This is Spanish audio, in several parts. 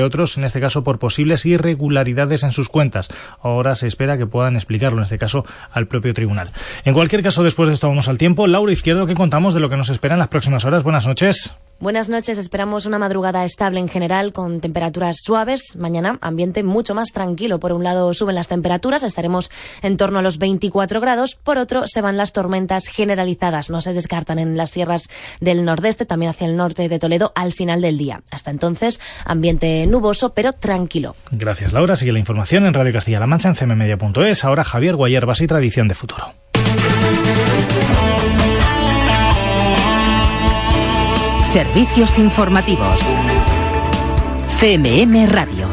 otros, en este caso por posibles irregularidades en sus cuentas. Ahora se espera que puedan explicarlo, en este caso, al propio tribunal. En cualquier caso, después de esto vamos al tiempo. Laura Izquierdo, ¿qué contamos de lo que nos espera en las próximas horas? Buenas noches. Buenas noches, esperamos una madrugada estable en general con temperaturas suaves. Mañana ambiente mucho más tranquilo. Por un lado suben las temperaturas, estaremos en torno a los 24 grados. Por otro se van las tormentas generalizadas. No se descartan en las sierras del nordeste, también hacia el norte de Toledo al final del día. Hasta entonces, ambiente nuboso pero tranquilo. Gracias Laura. Sigue la información en Radio Castilla-La Mancha en cmmedia.es. Ahora Javier Guayerbas y Tradición de Futuro. Servicios informativos. CMM Radio.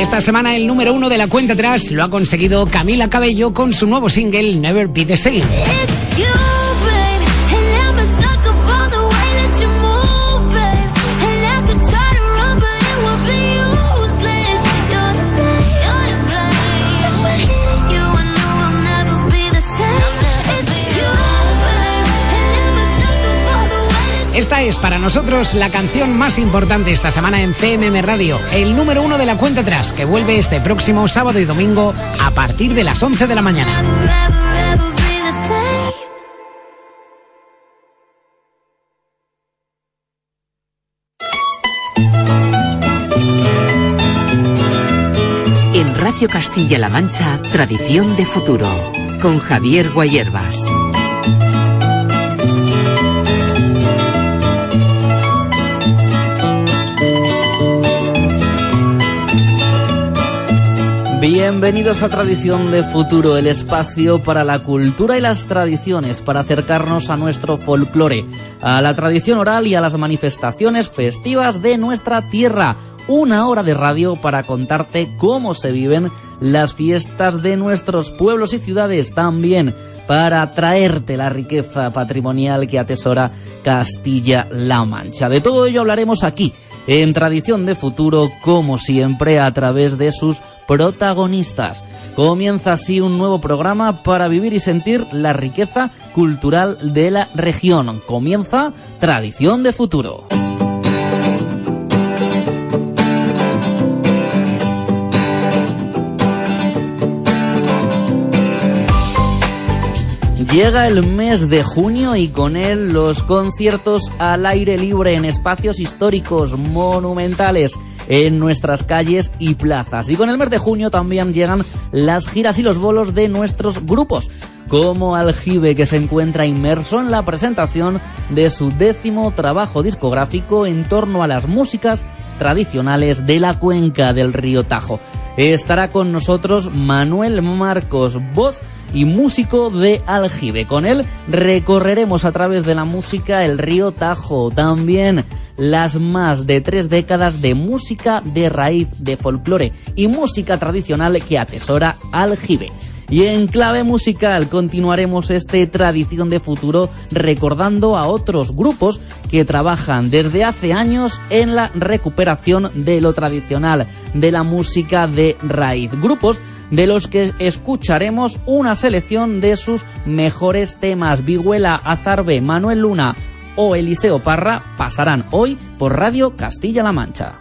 Esta semana el número uno de la cuenta atrás lo ha conseguido Camila Cabello con su nuevo single Never Be the Same. Esta es para nosotros la canción más importante esta semana en CMM Radio, el número uno de la cuenta atrás, que vuelve este próximo sábado y domingo a partir de las 11 de la mañana. En Radio Castilla-La Mancha, Tradición de Futuro, con Javier Guayerbas. Bienvenidos a Tradición de Futuro, el espacio para la cultura y las tradiciones, para acercarnos a nuestro folclore, a la tradición oral y a las manifestaciones festivas de nuestra tierra. Una hora de radio para contarte cómo se viven las fiestas de nuestros pueblos y ciudades, también para traerte la riqueza patrimonial que atesora Castilla-La Mancha. De todo ello hablaremos aquí en Tradición de Futuro, como siempre, a través de sus protagonistas. Comienza así un nuevo programa para vivir y sentir la riqueza cultural de la región. Comienza Tradición de Futuro. Llega el mes de junio y con él los conciertos al aire libre en espacios históricos monumentales en nuestras calles y plazas. Y con el mes de junio también llegan las giras y los bolos de nuestros grupos, como Aljibe, que se encuentra inmerso en la presentación de su décimo trabajo discográfico en torno a las músicas tradicionales de la cuenca del río Tajo. Estará con nosotros Manuel Marcos, voz y músico de Aljibe. Con él recorreremos a través de la música el río Tajo, también las más de tres décadas de música de raíz, de folclore y música tradicional que atesora Aljibe. Y en clave musical continuaremos este tradición de futuro recordando a otros grupos que trabajan desde hace años en la recuperación de lo tradicional, de la música de raíz. Grupos de los que escucharemos una selección de sus mejores temas. Viguela, Azarbe, Manuel Luna o Eliseo Parra pasarán hoy por Radio Castilla-La Mancha.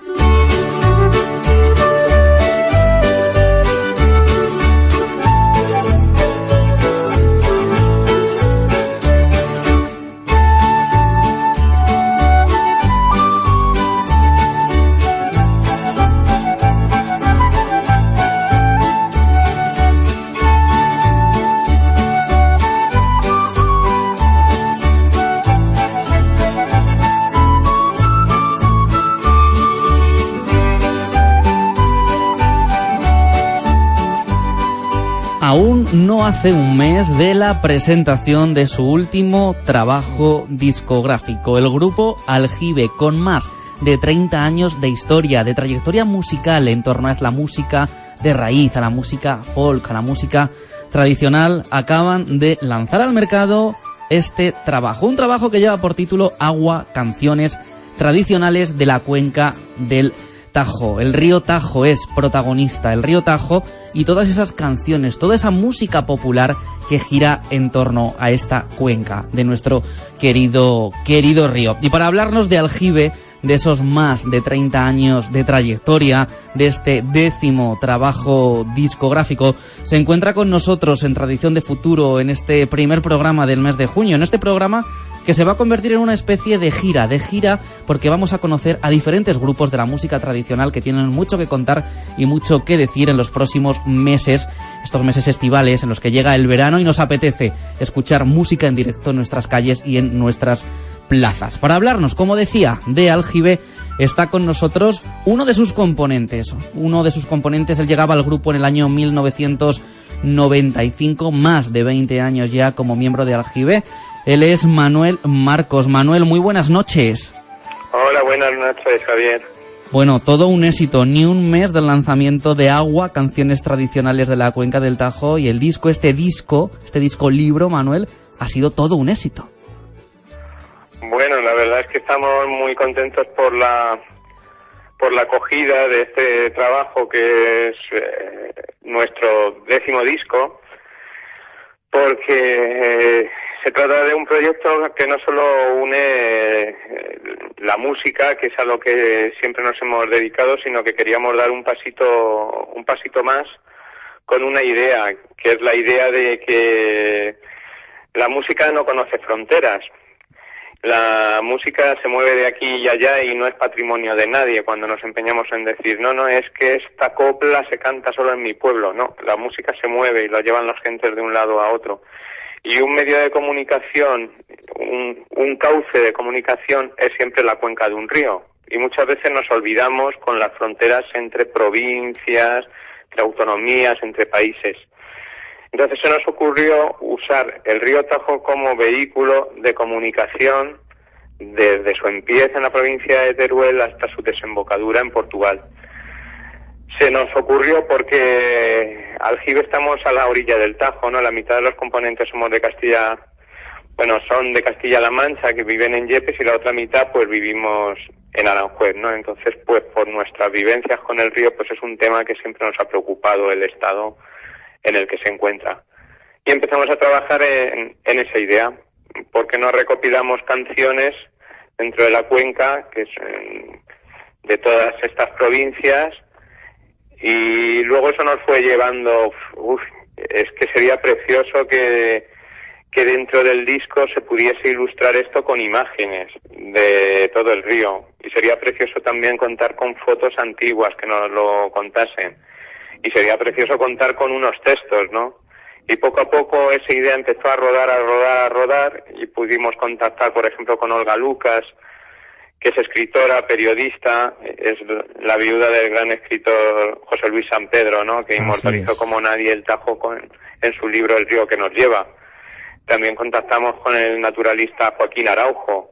Aún no hace un mes de la presentación de su último trabajo discográfico, el grupo Aljibe, con más de 30 años de historia, de trayectoria musical en torno a la música de raíz, a la música folk, a la música tradicional, acaban de lanzar al mercado este trabajo. Un trabajo que lleva por título Agua, canciones tradicionales de la cuenca del Tajo. El río Tajo es protagonista, el río Tajo y todas esas canciones, toda esa música popular que gira en torno a esta cuenca de nuestro querido, querido río. Y para hablarnos de aljibe, de esos más de 30 años de trayectoria, de este décimo trabajo discográfico, se encuentra con nosotros en Tradición de Futuro en este primer programa del mes de junio. En este programa que se va a convertir en una especie de gira, de gira porque vamos a conocer a diferentes grupos de la música tradicional que tienen mucho que contar y mucho que decir en los próximos meses, estos meses estivales en los que llega el verano y nos apetece escuchar música en directo en nuestras calles y en nuestras plazas. Para hablarnos, como decía, de Aljibe, está con nosotros uno de sus componentes. Uno de sus componentes, él llegaba al grupo en el año 1995, más de 20 años ya como miembro de Aljibe. Él es Manuel Marcos. Manuel, muy buenas noches. Hola, buenas noches, Javier. Bueno, todo un éxito, ni un mes del lanzamiento de Agua, canciones tradicionales de la cuenca del Tajo y el disco, este disco, este disco libro, Manuel, ha sido todo un éxito. La verdad es que estamos muy contentos por la por la acogida de este trabajo que es eh, nuestro décimo disco, porque eh, se trata de un proyecto que no solo une eh, la música, que es a lo que siempre nos hemos dedicado, sino que queríamos dar un pasito un pasito más con una idea, que es la idea de que la música no conoce fronteras la música se mueve de aquí y allá y no es patrimonio de nadie cuando nos empeñamos en decir, no, no, es que esta copla se canta solo en mi pueblo, no, la música se mueve y la llevan las gentes de un lado a otro. Y un medio de comunicación, un, un cauce de comunicación es siempre la cuenca de un río. Y muchas veces nos olvidamos con las fronteras entre provincias, entre autonomías, entre países. Entonces se nos ocurrió usar el río Tajo como vehículo de comunicación desde su empieza en la provincia de Teruel hasta su desembocadura en Portugal. Se nos ocurrió porque Aljibe estamos a la orilla del Tajo, ¿no? La mitad de los componentes somos de Castilla, bueno, son de Castilla-La Mancha, que viven en Yepes, y la otra mitad, pues vivimos en Aranjuez, ¿no? Entonces, pues por nuestras vivencias con el río, pues es un tema que siempre nos ha preocupado el Estado en el que se encuentra. Y empezamos a trabajar en, esa idea, porque nos recopilamos canciones dentro de la cuenca, que es de todas estas provincias, y luego eso nos fue llevando, es que sería precioso que, que dentro del disco se pudiese ilustrar esto con imágenes de todo el río. Y sería precioso también contar con fotos antiguas que nos lo contasen y sería precioso contar con unos textos, ¿no? Y poco a poco esa idea empezó a rodar, a rodar, a rodar y pudimos contactar, por ejemplo, con Olga Lucas, que es escritora, periodista, es la viuda del gran escritor José Luis San Pedro, ¿no? Que inmortalizó como nadie el Tajo con, en su libro El río que nos lleva. También contactamos con el naturalista Joaquín Araujo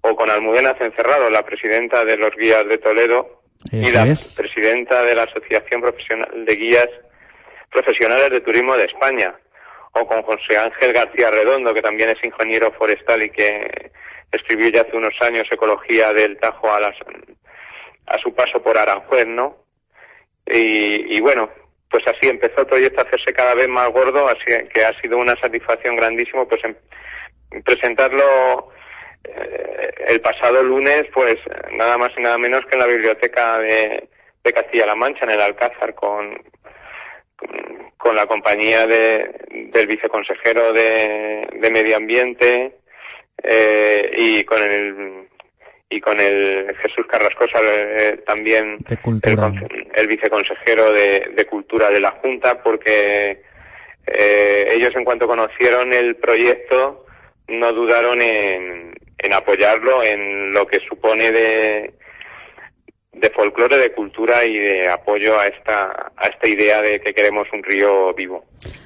o con Almudena Cencerrado, la presidenta de los guías de Toledo, y la presidenta de la Asociación Profesional de Guías Profesionales de Turismo de España, o con José Ángel García Redondo, que también es ingeniero forestal y que escribió ya hace unos años Ecología del Tajo a, las, a su paso por Aranjuez, ¿no? Y, y bueno, pues así empezó el proyecto a hacerse cada vez más gordo, así que ha sido una satisfacción grandísima pues en, presentarlo eh, el pasado lunes, pues nada más y nada menos que en la biblioteca de, Castilla-La Mancha, en el Alcázar, con, con, la compañía de, del viceconsejero de, de Medio Ambiente eh, y con el y con el Jesús Carrascosa eh, también el, viceconsejero de, de, Cultura de la Junta porque ellos en cuanto conocieron el proyecto no dudaron en, en apoyarlo en lo que supone de, de folclore, de cultura y de apoyo a esta, a esta idea de que queremos un río vivo.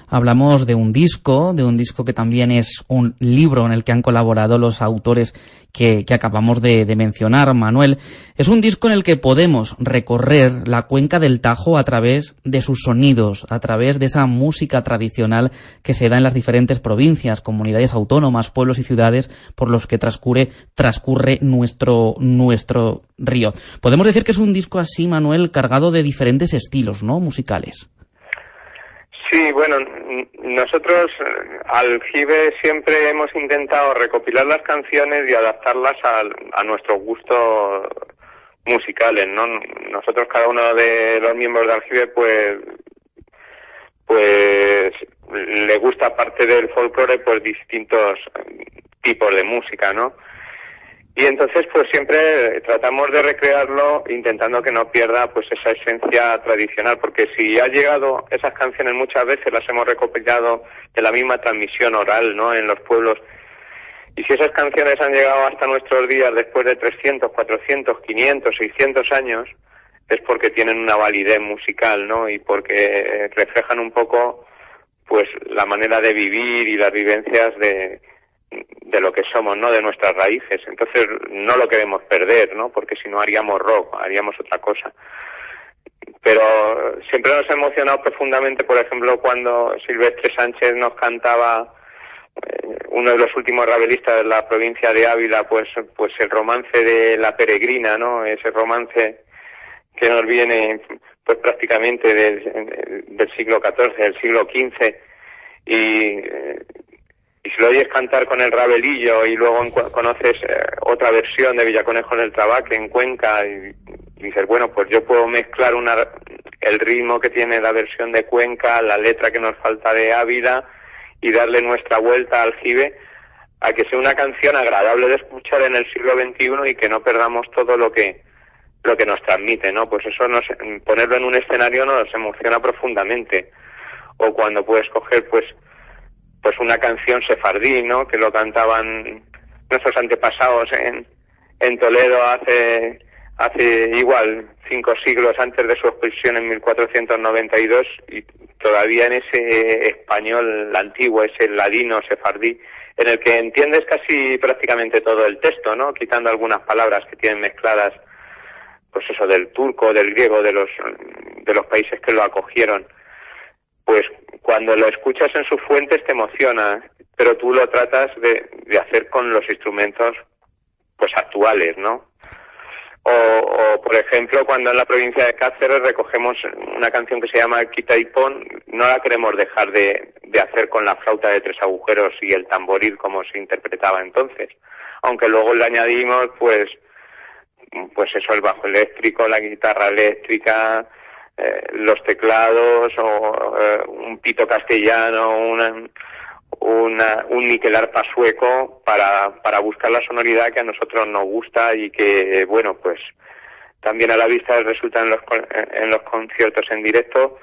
hablamos de un disco, de un disco que también es un libro en el que han colaborado los autores que, acabamos de, de, mencionar, Manuel. Es un disco en el que podemos recorrer la cuenca del Tajo a través de sus sonidos, a través de esa música tradicional que se da en las diferentes provincias, comunidades autónomas, pueblos y ciudades por los que transcurre, transcurre nuestro, nuestro río. Podemos decir que es un disco así, Manuel, cargado de diferentes estilos, ¿no? Musicales. Sí, bueno, nosotros eh, al GIBE siempre hemos intentado recopilar las canciones y adaptarlas a, nuestros gustos musicales, ¿no? Nosotros cada uno de los miembros del GIBE pues pues le gusta aparte del folclore pues distintos tipos de música, ¿no? Y entonces, pues siempre tratamos de recrearlo intentando que no pierda pues esa esencia tradicional, porque si ha llegado esas canciones muchas veces las hemos recopilado de la misma transmisión oral, ¿no? En los pueblos. Y si esas canciones han llegado hasta nuestros días después de 300, 400, 500, 600 años, es porque tienen una validez musical, ¿no? Y porque reflejan un poco pues la manera de vivir y las vivencias de de lo que somos, ¿no? De nuestras raíces. Entonces no lo queremos perder, ¿no? Porque si no haríamos rock, haríamos otra cosa. Pero siempre nos ha emocionado profundamente, por ejemplo, cuando Silvestre Sánchez nos cantaba eh, uno de los últimos rabelistas de la provincia de Ávila, pues, pues el romance de la peregrina, ¿no? Ese romance que nos viene, pues prácticamente del, siglo XIV, del siglo XV, y eh, y si lo oyes cantar con el rabelillo y luego conoces eh, otra versión de Villaconejo en el Trabaque en Cuenca y, dices, bueno, pues yo puedo mezclar una, el ritmo que tiene la versión de Cuenca, la letra que nos falta de Ávila y darle nuestra vuelta al jibe a que sea una canción agradable de escuchar en el siglo XXI y que no perdamos todo lo que lo que nos transmite, ¿no? Pues eso nos, ponerlo en un escenario nos emociona profundamente. O cuando puedes coger, pues, pues una canción sefardí, ¿no? Que lo cantaban nuestros antepasados en, en Toledo hace, hace igual cinco siglos antes de su expulsión en 1492 y todavía en ese español antiguo, ese ladino sefardí, en el que entiendes casi prácticamente todo el texto, ¿no? Quitando algunas palabras que tienen mezcladas, pues eso, del turco, del griego, de los, de los países que lo acogieron pues cuando lo escuchas en sus fuentes te emociona, pero tú lo tratas de, de hacer con los instrumentos pues actuales, ¿no? O, por ejemplo, cuando en la provincia de Cáceres recogemos una canción que se llama Quita y Pon, no la queremos dejar de, de hacer con la flauta de tres agujeros y el tamboril como se interpretaba entonces. Aunque luego le añadimos, pues, pues eso, el bajo eléctrico, la guitarra eléctrica, eh, los teclados o eh, un pito castellano, una, una, un niquel arpa sueco para, para buscar la sonoridad que a nosotros nos gusta y que, bueno, pues también a la vista resulta en los, en los conciertos en directo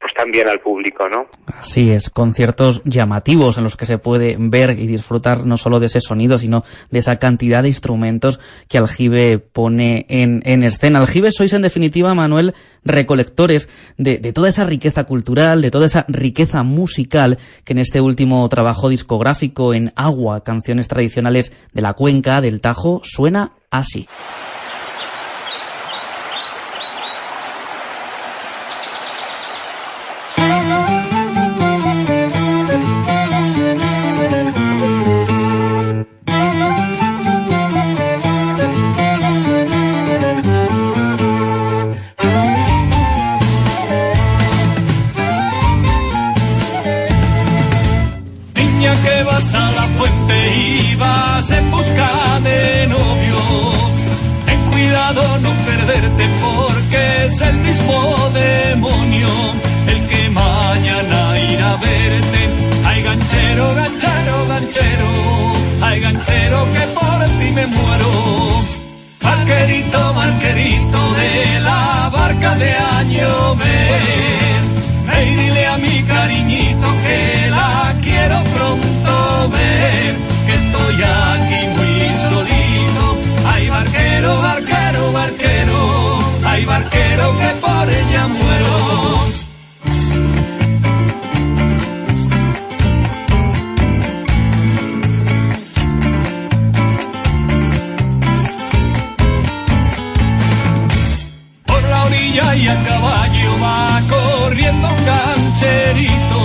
pues también al público, ¿no? Así es, conciertos llamativos en los que se puede ver y disfrutar no solo de ese sonido, sino de esa cantidad de instrumentos que Aljibe pone en, en escena. Aljibe sois en definitiva, Manuel, recolectores de toda esa riqueza cultural, de toda esa riqueza musical que en este último trabajo discográfico en Agua, canciones tradicionales de la cuenca, del Tajo, suena así. perderte porque es el mismo demonio el que mañana irá a verte. Ay ganchero, ganchero, ganchero, ay ganchero que por ti me muero. Barquerito, barquerito de la barca de año me, me dile a mi cariñito que la quiero pronto ver, que estoy aquí hay barquero que por ella muero. Por la orilla y a caballo va corriendo un gancherito,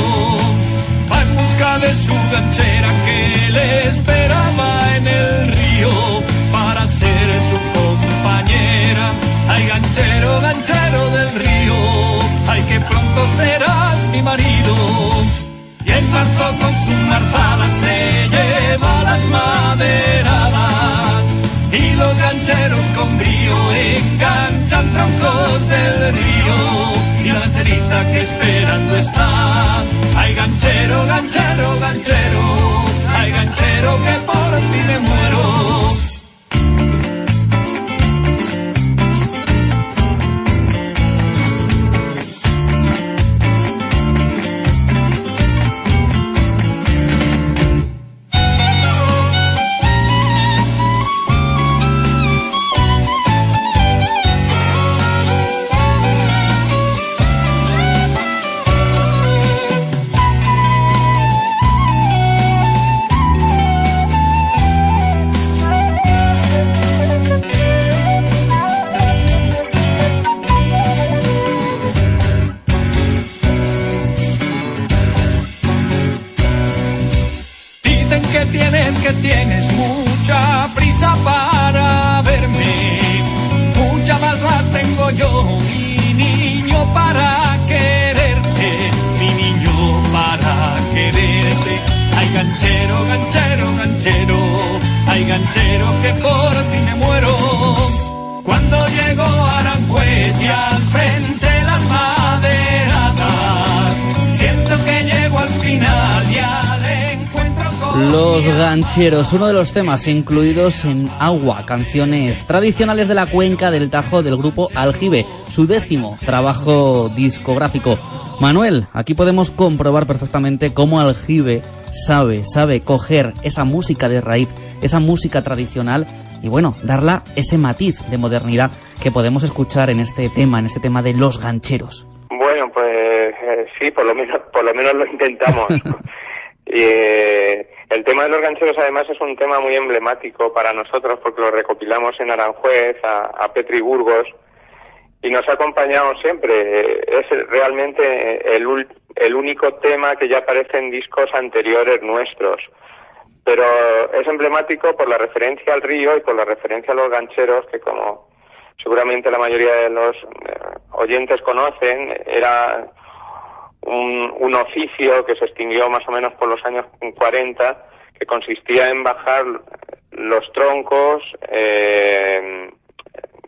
va en busca de su ganchera que le esperaba en el río pronto serás mi marido. Y en marzo con sus marzadas se lleva las maderadas. Y los gancheros con brío enganchan troncos del río. Y la gancherita que esperando está. Ay, ganchero, ganchero, ganchero. Ay, ganchero que por ti me muero. Uno de los temas incluidos en Agua, canciones tradicionales de la cuenca del Tajo del grupo Aljibe, su décimo trabajo discográfico. Manuel, aquí podemos comprobar perfectamente cómo Aljibe sabe, sabe coger esa música de raíz, esa música tradicional y bueno, darla ese matiz de modernidad que podemos escuchar en este tema, en este tema de los gancheros. Bueno, pues eh, sí, por lo menos, por lo menos lo intentamos. y, eh, el tema de los gancheros además es un tema muy emblemático para nosotros porque lo recopilamos en Aranjuez, a, Petri Burgos y nos ha acompañado siempre. Es realmente el, el único tema que ya aparece en discos anteriores nuestros. Pero es emblemático por la referencia al río y por la referencia a los gancheros que como seguramente la mayoría de los eh, oyentes conocen, era un, oficio que se extinguió más o menos por los años 40, que consistía en bajar los troncos eh,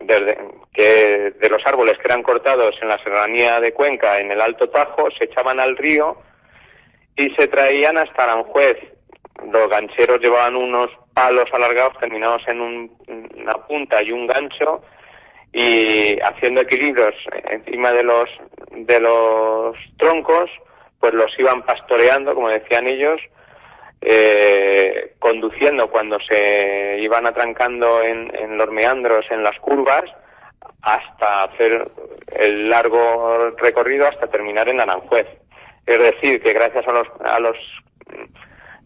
de, que, de los árboles que eran cortados en la serranía de Cuenca, en el Alto Tajo, se echaban al río y se traían hasta Aranjuez. Los gancheros llevaban unos palos alargados terminados en una punta y un gancho y haciendo equilibrios encima de los de los troncos pues los iban pastoreando como decían ellos eh, conduciendo cuando se iban atrancando en, los meandros en las curvas hasta hacer el largo recorrido hasta terminar en Aranjuez. Es decir que gracias a los a los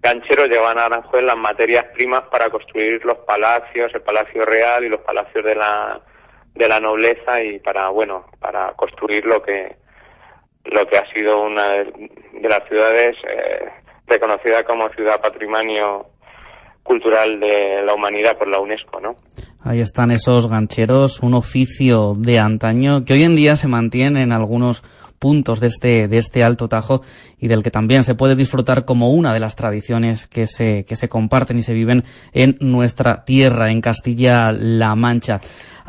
gancheros llevan a Aranjuez las materias primas para construir los palacios el palacio real y los palacios de la de la nobleza y para bueno para construir lo que lo que ha sido una de las ciudades eh, reconocida como ciudad patrimonio cultural de la humanidad por la UNESCO, ¿no? Ahí están esos gancheros, un oficio de antaño que hoy en día se mantiene en algunos puntos de este, de este Alto Tajo y del que también se puede disfrutar como una de las tradiciones que se, que se comparten y se viven en nuestra tierra, en Castilla-La Mancha.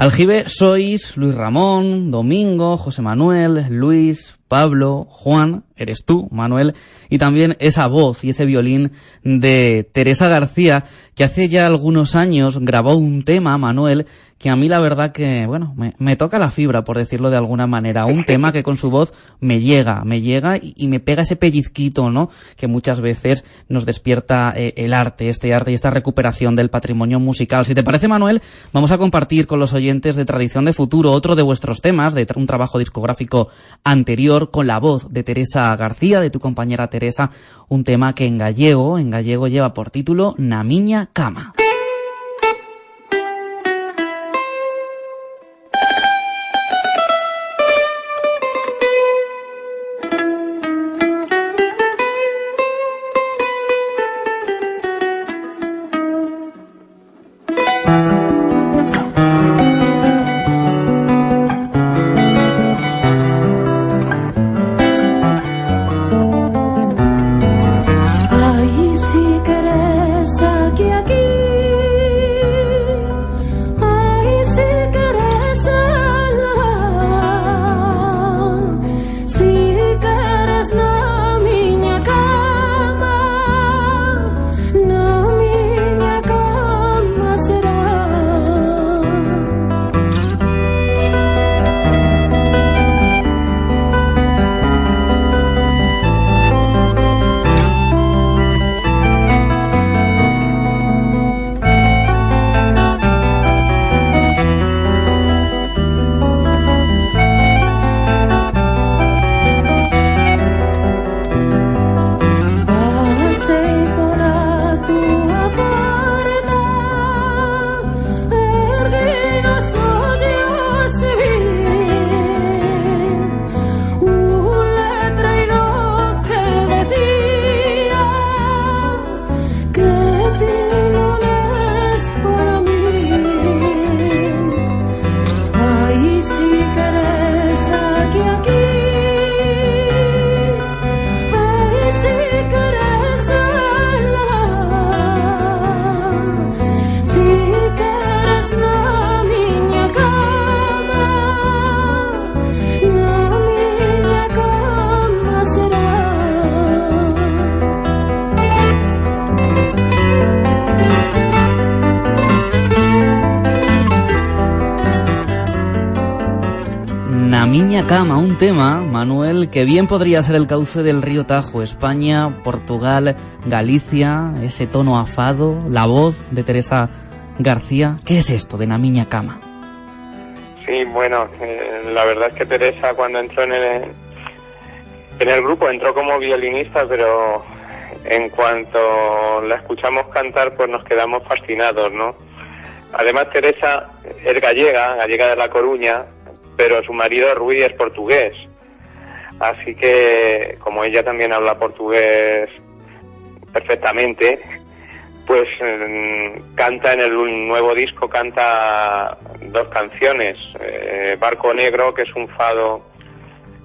Aljibe sois Luis Ramón, Domingo, José Manuel, Luis, Pablo, Juan, eres tú, Manuel, y también esa voz y ese violín de Teresa García, que hace ya algunos años grabó un tema, Manuel, que a mí la verdad que, bueno, me, toca la fibra, por decirlo de alguna manera. Un tema que con su voz me llega, me llega y, me pega ese pellizquito, ¿no? Que muchas veces nos despierta eh, el arte, este arte y esta recuperación del patrimonio musical. Si te parece, Manuel, vamos a compartir con los oyentes de Tradición de Futuro otro de vuestros temas, de un trabajo discográfico anterior, con la voz de Teresa García, de tu compañera Teresa, un tema que en gallego, en gallego lleva por título Na Miña Cama. Que bien podría ser el cauce del río Tajo, España, Portugal, Galicia, ese tono afado, la voz de Teresa García. ¿Qué es esto de la Miña Cama? Sí, bueno, eh, la verdad es que Teresa cuando entró en el, en el grupo entró como violinista, pero en cuanto la escuchamos cantar, pues nos quedamos fascinados, ¿no? Además, Teresa es gallega, gallega de La Coruña, pero su marido Rui es portugués. Así que, como ella también habla portugués perfectamente, pues mm, canta en el nuevo disco, canta dos canciones. Eh, Barco Negro, que es un fado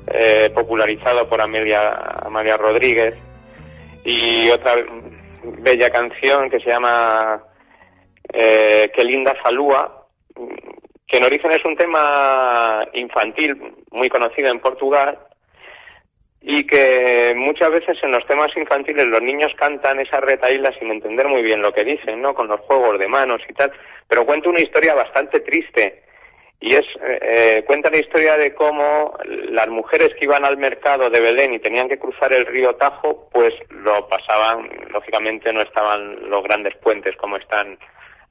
eh, popularizado por Amelia, Amalia Rodríguez, y otra bella canción que se llama eh, Qué linda falúa, que en origen es un tema infantil muy conocido en Portugal y que muchas veces en los temas infantiles los niños cantan esa retaíla sin entender muy bien lo que dicen, ¿no? Con los juegos de manos y tal, pero cuenta una historia bastante triste y es eh, cuenta la historia de cómo las mujeres que iban al mercado de Belén y tenían que cruzar el río Tajo, pues lo pasaban, lógicamente no estaban los grandes puentes como están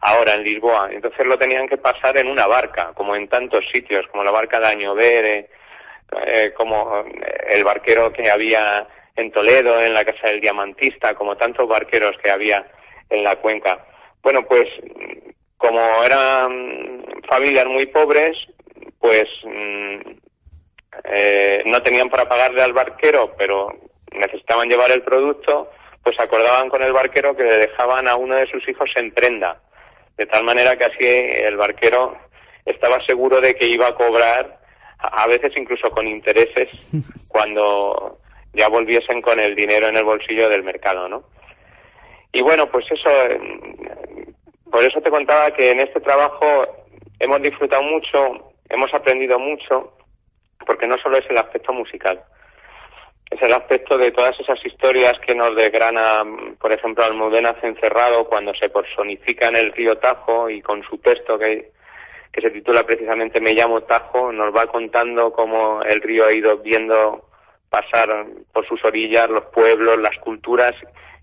ahora en Lisboa, entonces lo tenían que pasar en una barca, como en tantos sitios, como la barca de Añovere, eh, como el barquero que había en Toledo, en la Casa del Diamantista, como tantos barqueros que había en la cuenca. Bueno, pues como eran familias muy pobres, pues mm, eh, no tenían para pagarle al barquero, pero necesitaban llevar el producto, pues acordaban con el barquero que le dejaban a uno de sus hijos en prenda, de tal manera que así el barquero estaba seguro de que iba a cobrar, a veces incluso con intereses, cuando ya volviesen con el dinero en el bolsillo del mercado, ¿no? Y bueno, pues eso, por eso te contaba que en este trabajo hemos disfrutado mucho, hemos aprendido mucho, porque no solo es el aspecto musical, es el aspecto de todas esas historias que nos desgrana, por ejemplo, Almudena Encerrado cuando se personifica en el río Tajo y con su texto que, que se titula precisamente Me llamo Tajo, nos va contando cómo el río ha ido viendo pasar por sus orillas los pueblos, las culturas,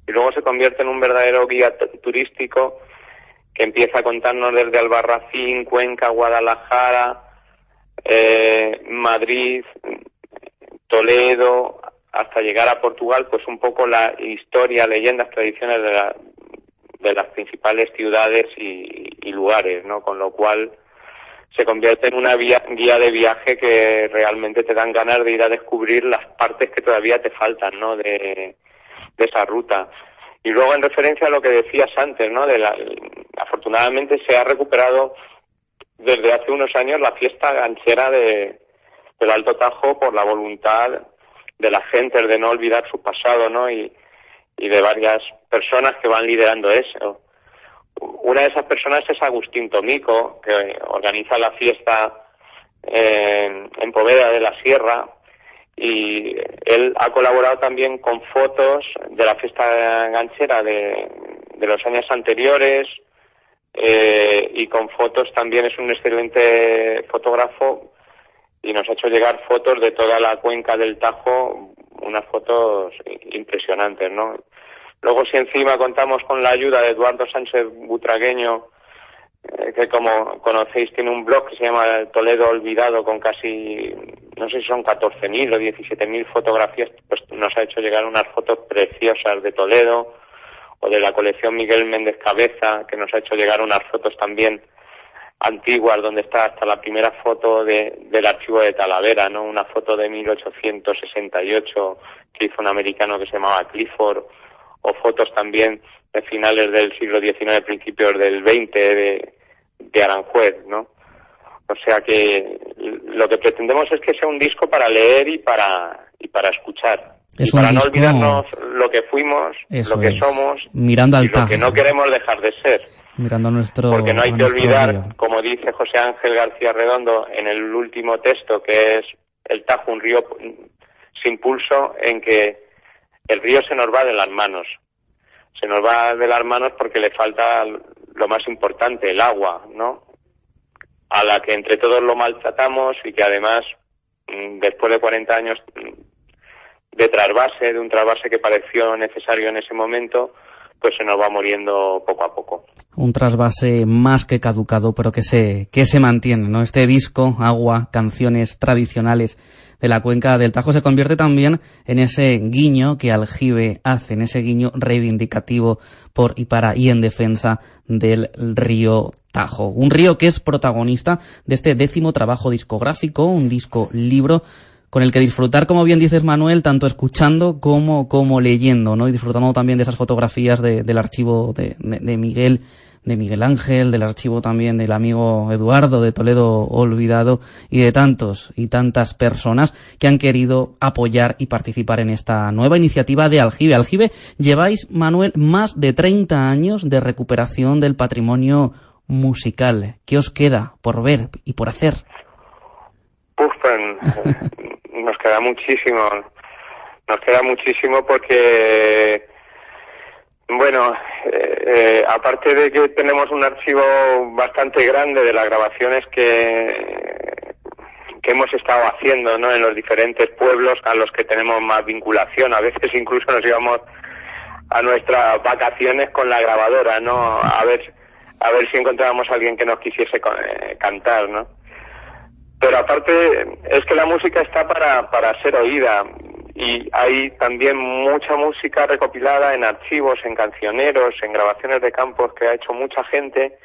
y luego se convierte en un verdadero guía turístico que empieza a contarnos desde Albarracín, Cuenca, Guadalajara, eh, Madrid, Toledo, hasta llegar a Portugal, pues un poco la historia, leyendas, tradiciones de, de las principales ciudades y, lugares, ¿no? Con lo cual se convierte en una guía de viaje que realmente te dan ganas de ir a descubrir las partes que todavía te faltan, ¿no? De, esa ruta. Y luego en referencia a lo que decías antes, ¿no? De la, afortunadamente se ha recuperado desde hace unos años la fiesta ganchera de, del Alto Tajo por la voluntad de la gente de no olvidar su pasado, ¿no? Y de varias personas que van liderando eso. Una de esas personas es Agustín Tomico, que organiza la fiesta en, en Poveda de la Sierra, y él ha colaborado también con fotos de la fiesta ganchera de, de los años anteriores eh, y con fotos también es un excelente fotógrafo y nos ha hecho llegar fotos de toda la cuenca del Tajo, unas fotos impresionantes, ¿no? Luego si encima contamos con la ayuda de Eduardo Sánchez Butragueño, eh, que como conocéis tiene un blog que se llama Toledo Olvidado con casi, no sé si son 14.000 o 17.000 fotografías, pues nos ha hecho llegar unas fotos preciosas de Toledo o de la colección Miguel Méndez Cabeza, que nos ha hecho llegar unas fotos también antiguas donde está hasta la primera foto de, del archivo de Talavera, ¿no? Una foto de 1868 que hizo un americano que se llamaba Clifford o fotos también de finales del siglo XIX, principios del XX de, de Aranjuez, ¿no? O sea que lo que pretendemos es que sea un disco para leer y para y para escuchar. y para no olvidarnos lo que fuimos, lo que somos mirando al y lo que no queremos dejar de ser. Mirando nuestro Porque no hay que olvidar, como dice José Ángel García Redondo en el último texto, que es el Tajo, un río sin pulso, en que el río se nos va de las manos. Se nos va de las manos porque le falta lo más importante, el agua, ¿no? A la que entre todos lo maltratamos y que además mm, después de 40 años de trasvase, de un trasvase que pareció necesario en ese momento, pues se nos va muriendo poco a poco. Un trasvase más que caducado, pero que se, que se mantiene, ¿no? Este disco, Agua, canciones tradicionales de la cuenca del Tajo se convierte también en ese guiño que Aljibe hace, en ese guiño reivindicativo por y para y en defensa del río Tajo. Un río que es protagonista de este décimo trabajo discográfico, un disco libro con el que disfrutar, como bien dices Manuel, tanto escuchando como, como leyendo, ¿no? Y disfrutando también de esas fotografías del archivo de, de, Miguel, de Miguel Ángel, del archivo también del amigo Eduardo de Toledo Olvidado y de tantos y tantas personas que han querido apoyar y participar en esta nueva iniciativa de Aljibe. Aljibe, lleváis, Manuel, más de 30 años de recuperación del patrimonio musical. ¿Qué os queda por ver y por hacer? Uf, nos queda muchísimo, nos queda muchísimo porque, bueno, eh, eh, aparte de que tenemos un archivo bastante grande de las grabaciones que, hemos estado haciendo ¿no? en los diferentes pueblos a los que tenemos más vinculación, a veces incluso nos íbamos a nuestras vacaciones con la grabadora, ¿no? A ver, a ver si encontrábamos a alguien que nos quisiese eh, cantar, ¿no? Pero aparte es que la música está para, para ser oída y hay también mucha música recopilada en archivos, en cancioneros, en grabaciones de campos que ha hecho mucha gente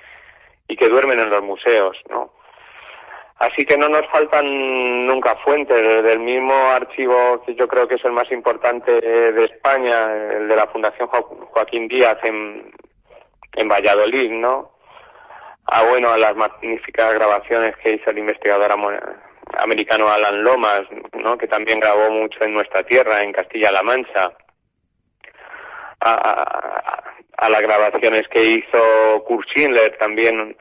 y que duermen en los museos, ¿no? Así que no nos faltan nunca fuentes del mismo archivo que yo creo que es el más importante de España, el de la Fundación Joaquín Díaz en, en Valladolid, ¿no? Ah, bueno, a las magníficas grabaciones que hizo el investigador americano Alan Lomas, ¿no? que también grabó mucho en nuestra tierra, en Castilla-La Mancha, a, las grabaciones que hizo Kurt Schindler, también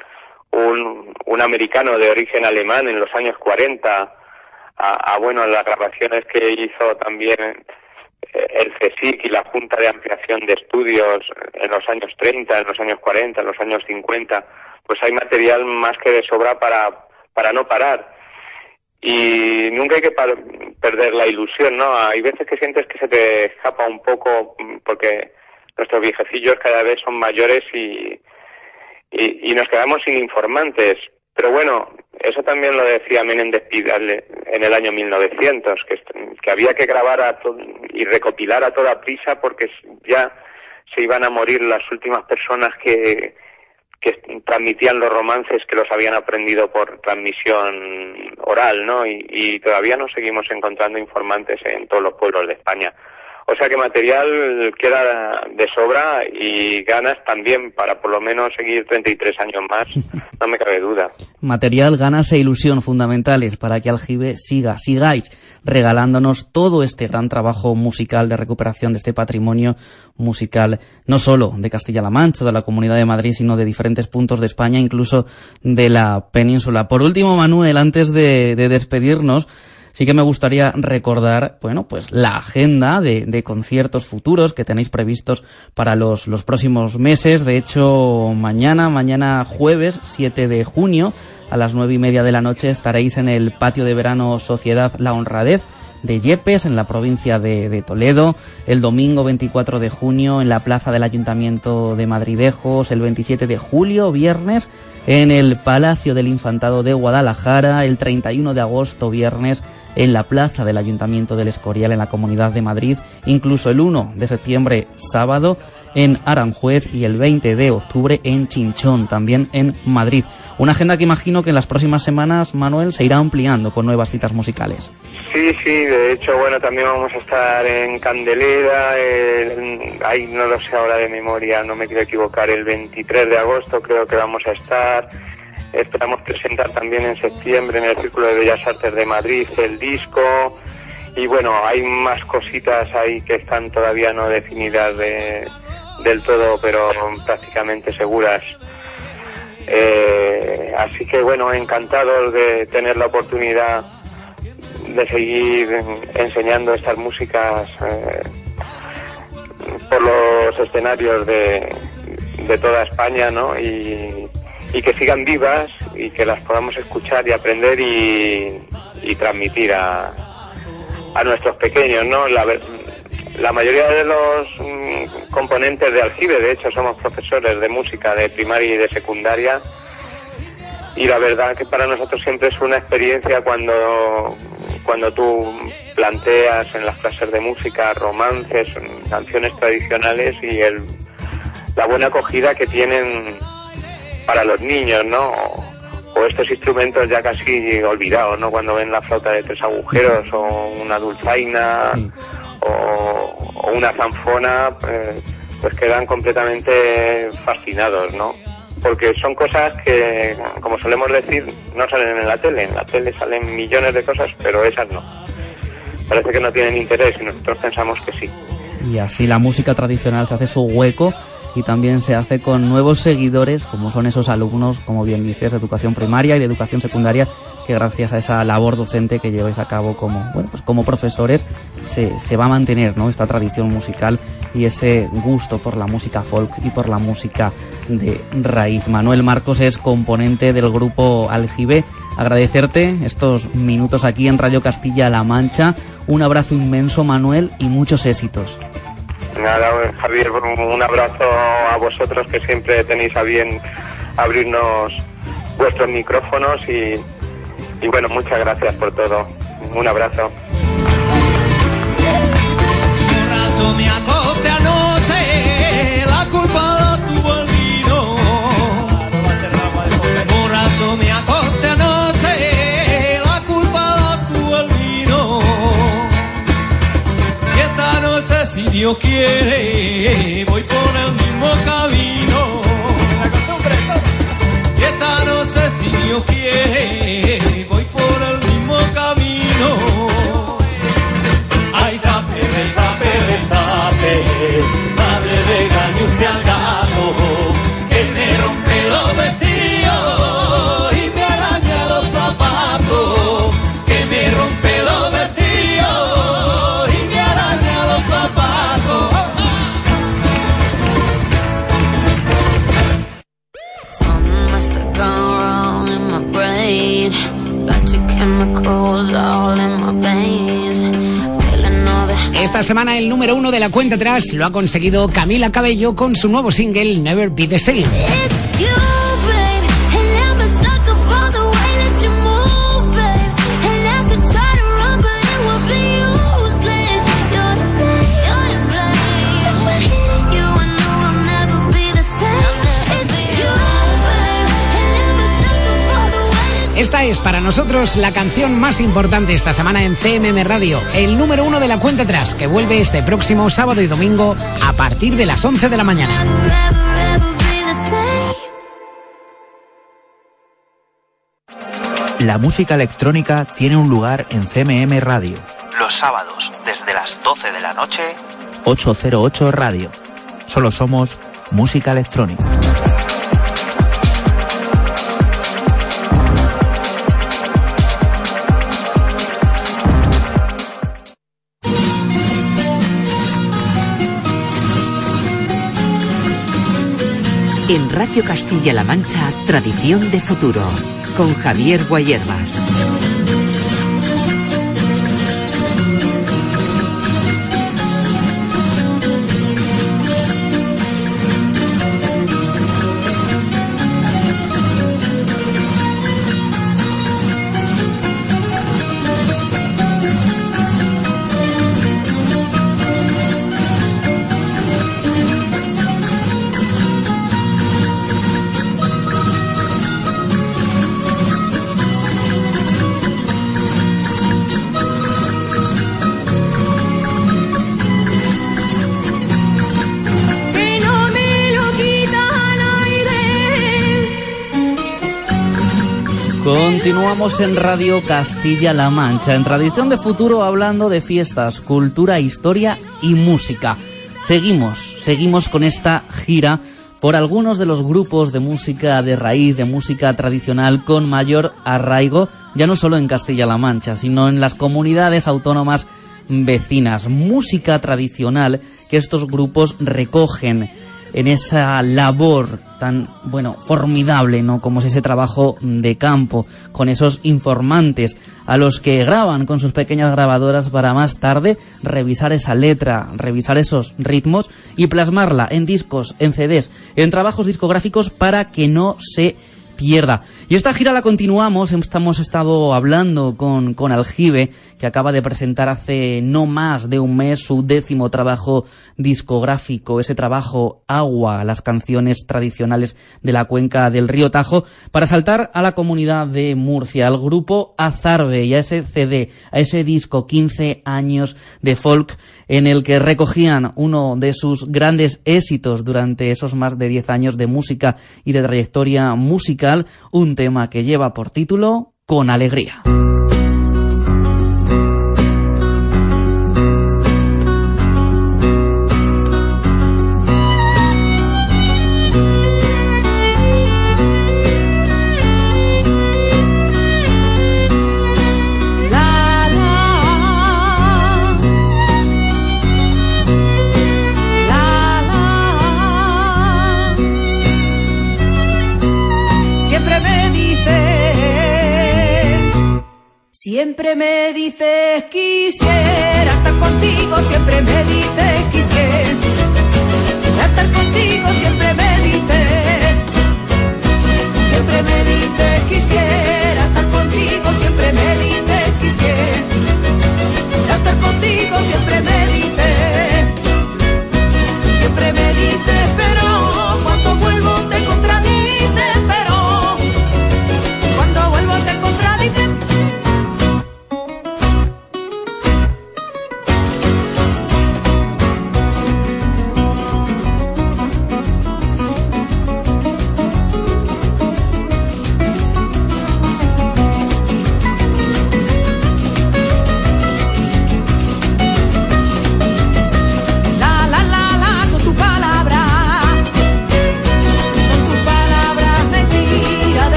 un, un americano de origen alemán en los años 40, a, bueno, a las grabaciones que hizo también eh, el CSIC y la Junta de Ampliación de Estudios en los años 30, en los años 40, en los años 50, pues hay material más que de sobra para, para no parar. Y nunca hay que perder la ilusión, ¿no? Hay veces que sientes que se te escapa un poco mm, porque nuestros viejecillos cada vez son mayores y, y, nos quedamos sin informantes. Pero bueno, eso también lo decía Menéndez Pidal en el año 1900, que, que había que grabar a y recopilar a toda prisa porque ya se iban a morir las últimas personas que, que transmitían los romances que los habían aprendido por transmisión oral, ¿no? Y, y, todavía nos seguimos encontrando informantes en todos los pueblos de España. O sea que material queda de sobra y ganas también para por lo menos seguir 33 años más, no me cabe duda. Material, ganas e ilusión fundamentales para que Aljibe siga, sigáis regalándonos todo este gran trabajo musical de recuperación de este patrimonio musical, no solo de Castilla-La Mancha, de la Comunidad de Madrid, sino de diferentes puntos de España, incluso de la península. Por último, Manuel, antes de, de despedirnos, sí que me gustaría recordar, bueno, pues la agenda de, de conciertos futuros que tenéis previstos para los, los próximos meses. De hecho, mañana, mañana jueves 7 de junio, a las nueve y media de la noche estaréis en el patio de verano Sociedad La Honradez de Yepes, en la provincia de, de, Toledo, el domingo 24 de junio en la plaza del Ayuntamiento de Madridejos, el 27 de julio, viernes, en el Palacio del Infantado de Guadalajara, el 31 de agosto, viernes, en la plaza del Ayuntamiento del Escorial en la Comunidad de Madrid, incluso el 1 de septiembre sábado en Aranjuez y el 20 de octubre en Chinchón, también en Madrid. Una agenda que imagino que en las próximas semanas, Manuel, se irá ampliando con nuevas citas musicales. Sí, sí, de hecho, bueno, también vamos a estar en Candelera, ahí no lo sé ahora de memoria, no me quiero equivocar, el 23 de agosto creo que vamos a estar. Esperamos presentar también en septiembre en el Círculo de Bellas Artes de Madrid el disco. Y bueno, hay más cositas ahí que están todavía no definidas del todo, pero prácticamente seguras. Eh, así que bueno, encantados de tener la oportunidad de seguir enseñando estas músicas eh, por los escenarios de, de toda España, ¿no? Y, que sigan vivas y que las podamos escuchar y aprender y, y transmitir a, a nuestros pequeños, ¿no? La, la mayoría de los mm, componentes de Aljibe, de hecho, somos profesores de música de primaria y de secundaria. Y la verdad que para nosotros siempre es una experiencia cuando, cuando tú planteas en las clases de música romances, canciones tradicionales y el, la buena acogida que tienen para los niños, ¿no? O, estos instrumentos ya casi olvidados, ¿no? Cuando ven la flauta de tres agujeros o una dulzaina o, una zanfona, pues, pues quedan completamente fascinados, ¿no? Porque son cosas que, como solemos decir, no salen en la tele. En la tele salen millones de cosas, pero esas no. Parece que no tienen interés y nosotros pensamos que sí. Y así la música tradicional se hace su hueco y también se hace con nuevos seguidores, como son esos alumnos, como bien dices, de educación primaria y de educación secundaria, que gracias a esa labor docente que lleváis a cabo como, bueno, pues como profesores, se, se va a mantener ¿no? esta tradición musical y ese gusto por la música folk y por la música de raíz. Manuel Marcos es componente del grupo Aljibe. Agradecerte estos minutos aquí en Radio Castilla-La Mancha. Un abrazo inmenso, Manuel, y muchos éxitos. Nada, Javier, un abrazo a vosotros que siempre tenéis a bien abrirnos vuestros micrófonos y, bueno, muchas gracias por todo. Un abrazo. Dios quiere, voy por el mismo camino. Y esta noche, si Dios quiere, Esta semana el número uno de la cuenta atrás lo ha conseguido Camila Cabello con su nuevo single Never Be the Same. Esta es para nosotros la canción más importante esta semana en CMM Radio, el número uno de la cuenta atrás, que vuelve este próximo sábado y domingo a partir de las 11 de la mañana. La música electrónica tiene un lugar en CMM Radio. Los sábados, desde las 12 de la noche, 808 Radio. Solo somos música electrónica. En Radio Castilla-La Mancha, Tradición de Futuro, con Javier Guayerbas. Continuamos en Radio Castilla-La Mancha, en Tradición de Futuro, hablando de fiestas, cultura, historia y música. Seguimos, seguimos con esta gira por algunos de los grupos de música de raíz, de música tradicional con mayor arraigo, ya no solo en Castilla-La Mancha, sino en las comunidades autónomas vecinas. Música tradicional que estos grupos recogen en esa labor tan, bueno, formidable, ¿no? Como es ese trabajo de campo, con esos informantes a los que graban con sus pequeñas grabadoras para más tarde revisar esa letra, revisar esos ritmos y plasmarla en discos, en CDs, en trabajos discográficos para que no se pierda. Y esta gira la continuamos, hemos estado hablando con, con Aljibe, que acaba de presentar hace no más de un mes su décimo trabajo discográfico, ese trabajo Agua, las canciones tradicionales de la cuenca del río Tajo, para saltar a la comunidad de Murcia, al grupo Azarbe y a ese CD, a ese disco 15 años de folk en el que recogían uno de sus grandes éxitos durante esos más de 10 años de música y de trayectoria musical, un tema que lleva por título Con Alegría. Siempre me dices quisiera estar contigo, siempre me dices quisiera estar contigo, siempre me dices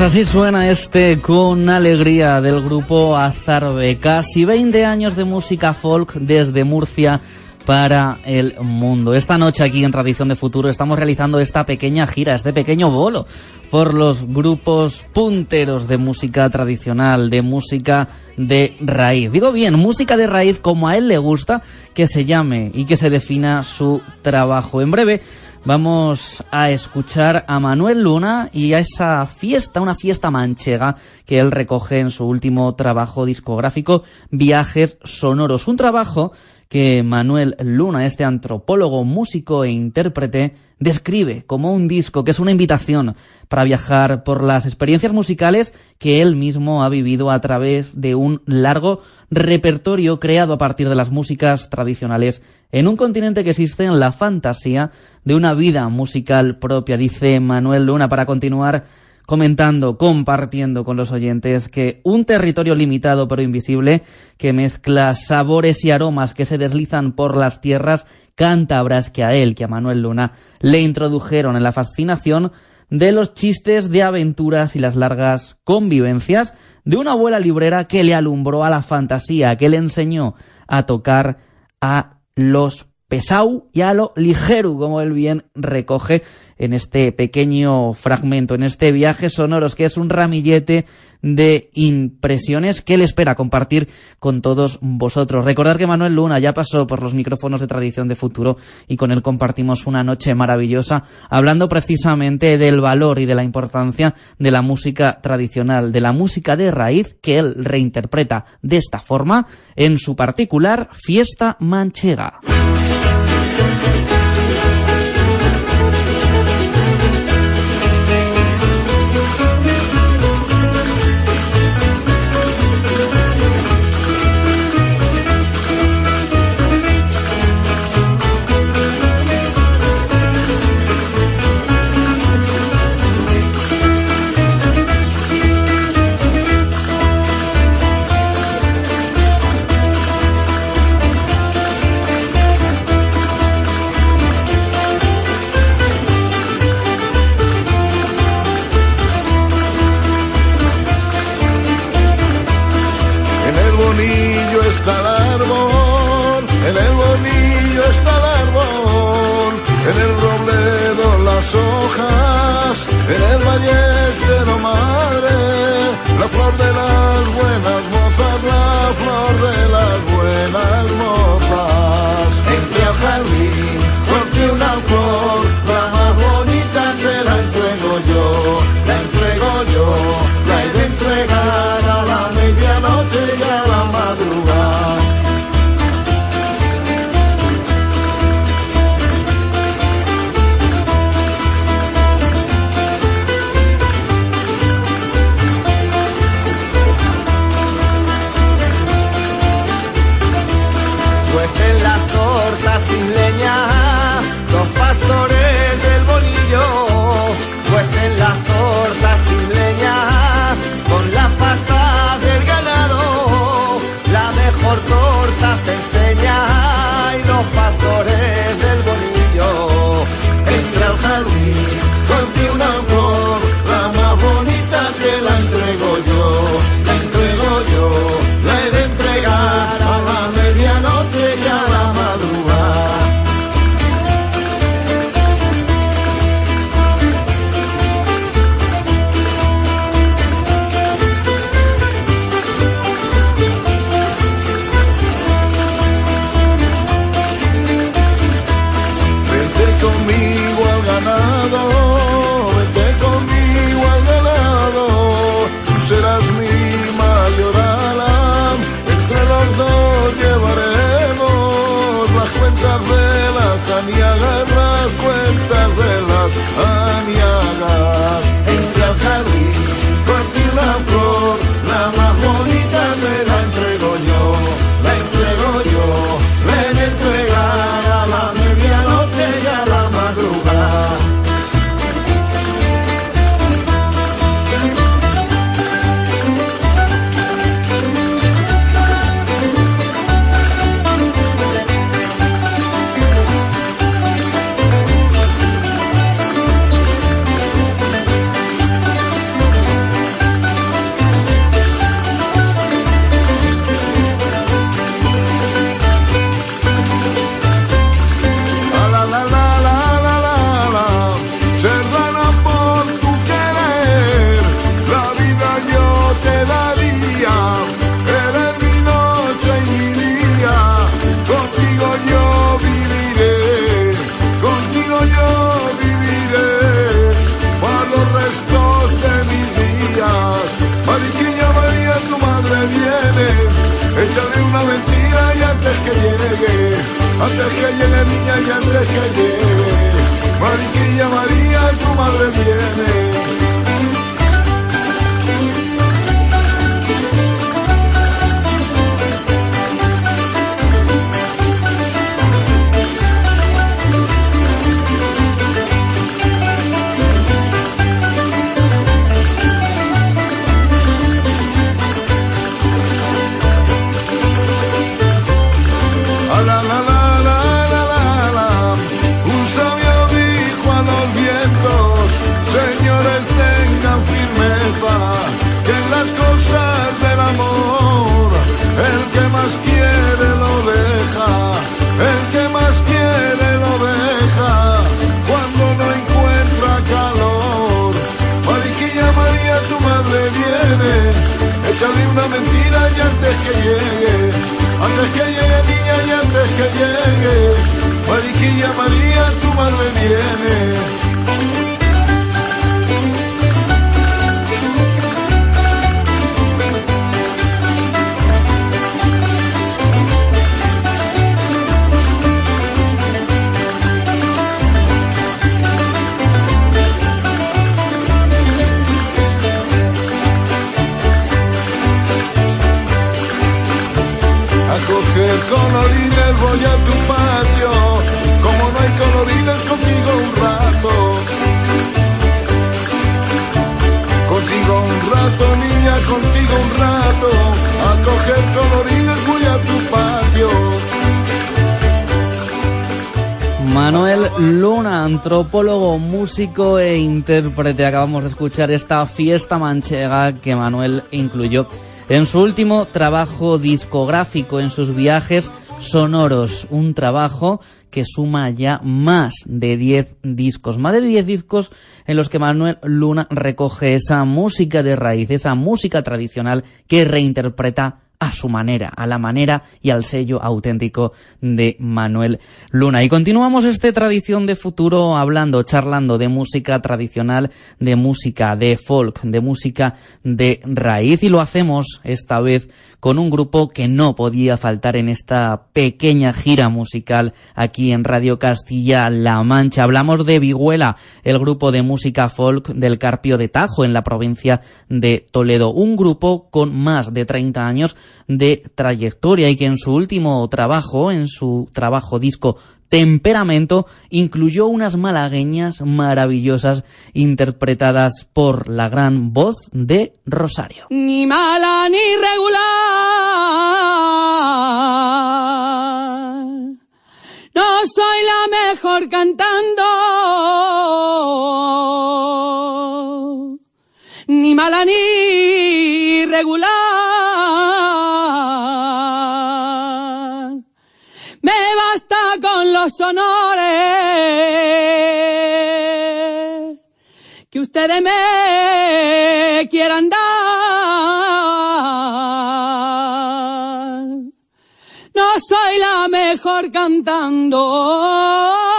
Pues así suena este con alegría del grupo Azarbe. Casi 20 años de música folk desde Murcia para el mundo. Esta noche aquí en Tradición de Futuro estamos realizando esta pequeña gira, este pequeño bolo por los grupos punteros de música tradicional, de música de raíz. Digo bien, música de raíz como a él le gusta que se llame y que se defina su trabajo. En breve vamos a escuchar a Manuel Luna y a esa fiesta, una fiesta manchega que él recoge en su último trabajo discográfico, Viajes Sonoros. Un trabajo que Manuel Luna, este antropólogo, músico e intérprete, describe como un disco que es una invitación para viajar por las experiencias musicales que él mismo ha vivido a través de un largo repertorio creado a partir de las músicas tradicionales en un continente que existe en la fantasía de una vida musical propia, dice Manuel Luna, para continuar comentando, compartiendo con los oyentes que un territorio limitado pero invisible que mezcla sabores y aromas que se deslizan por las tierras cántabras que a él, que a Manuel Luna, le introdujeron en la fascinación de los chistes de aventuras y las largas convivencias de una abuela librera que le alumbró a la fantasía, que le enseñó a tocar a los pesau y a lo ligero, como él bien recoge en este pequeño fragmento, en este viaje sonoros, que es un ramillete de impresiones que él espera compartir con todos vosotros. Recordad que Manuel Luna ya pasó por los micrófonos de Tradición de Futuro y con él compartimos una noche maravillosa hablando precisamente del valor y de la importancia de la música tradicional, de la música de raíz que él reinterpreta de esta forma en su particular fiesta manchega. María, María, tu madre viene. A coger colorines voy a tu Manuel Luna, antropólogo, músico e intérprete. Acabamos de escuchar esta fiesta manchega que Manuel incluyó en su último trabajo discográfico, en sus viajes sonoros. Un trabajo que suma ya más de 10 discos, más de 10 discos en los que Manuel Luna recoge esa música de raíz, esa música tradicional que reinterpreta a su manera, a la manera y al sello auténtico de Manuel Luna. Y continuamos este tradición de futuro hablando, charlando de música tradicional, de música de folk, de música de raíz y lo hacemos esta vez con un grupo que no podía faltar en esta pequeña gira musical aquí en Radio Castilla-La Mancha. Hablamos de Viguela, el grupo de música folk del Carpio de Tajo en la provincia de Toledo. Un grupo con más de 30 años de trayectoria y que en su último trabajo, en su trabajo disco Temperamento, incluyó unas malagueñas maravillosas interpretadas por la gran voz de Rosario. Ni mala ni regular. Mejor cantando. Ni mala ni regular. Me basta con los honores que ustedes me quieran dar. No soy la mejor cantando.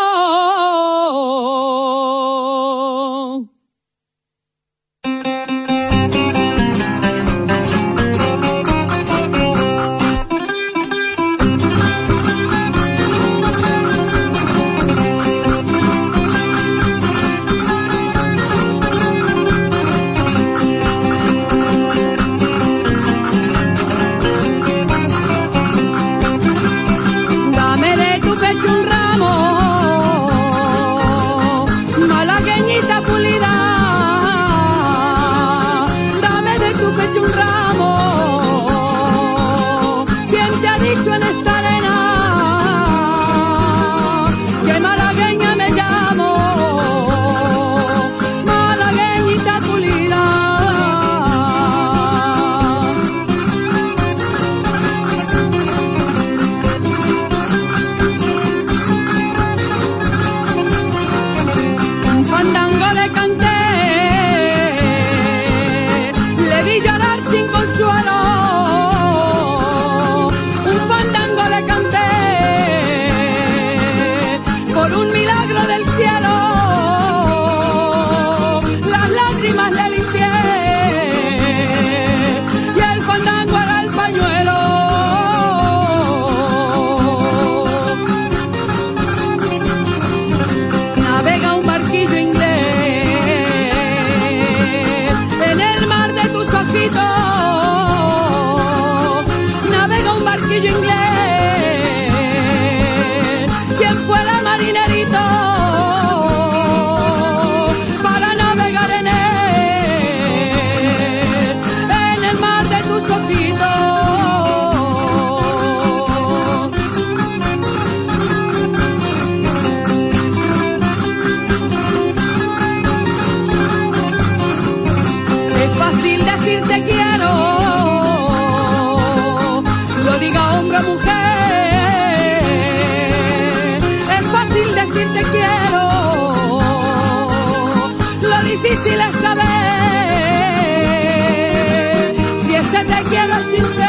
Te quiero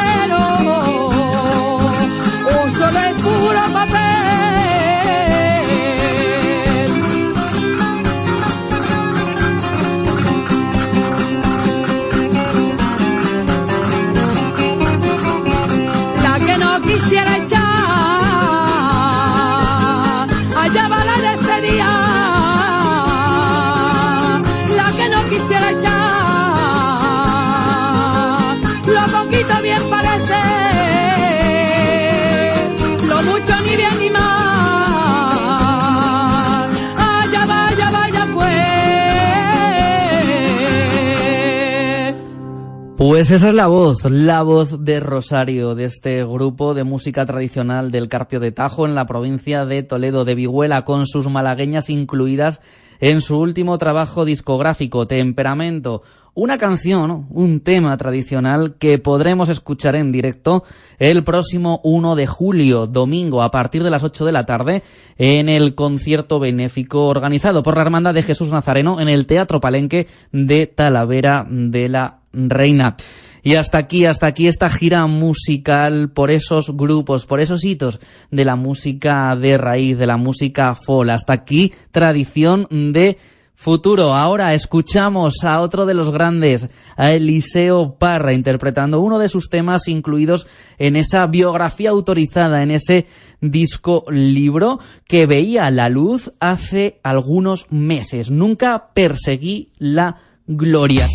Pues esa es la voz, la voz de Rosario, de este grupo de música tradicional del Carpio de Tajo en la provincia de Toledo de Vihuela, con sus malagueñas incluidas en su último trabajo discográfico, Temperamento. Una canción, un tema tradicional que podremos escuchar en directo el próximo 1 de julio, domingo, a partir de las 8 de la tarde, en el concierto benéfico organizado por la Hermandad de Jesús Nazareno en el Teatro Palenque de Talavera de la Reina. Y hasta aquí, hasta aquí esta gira musical por esos grupos, por esos hitos de la música de raíz, de la música folk. Hasta aquí tradición de futuro. Ahora escuchamos a otro de los grandes, a Eliseo Parra, interpretando uno de sus temas incluidos en esa biografía autorizada, en ese disco libro que veía la luz hace algunos meses. Nunca perseguí la gloria.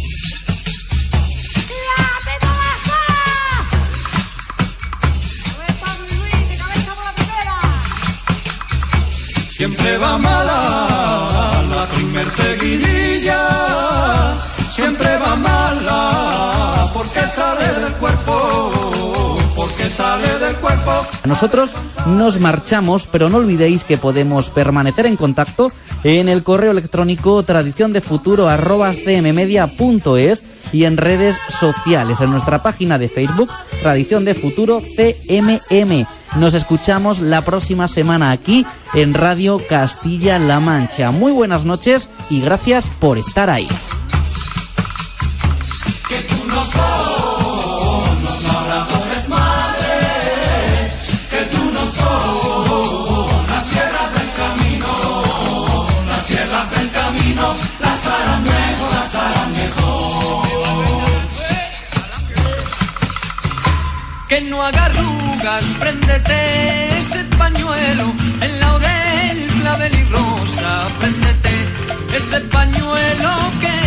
Siempre va mala la primer seguidilla, siempre va mala porque sale del cuerpo, sale. Nosotros nos marchamos, pero no olvidéis que podemos permanecer en contacto en el correo electrónico tradiciondefuturo@cmmedia.es y en redes sociales, en nuestra página de Facebook, Tradición de Futuro CMM. Nos escuchamos la próxima semana aquí en Radio Castilla-La Mancha. Muy buenas noches y gracias por estar ahí. Que no haga arrugas, préndete ese pañuelo, el laurel, clavel y rosa, préndete ese pañuelo que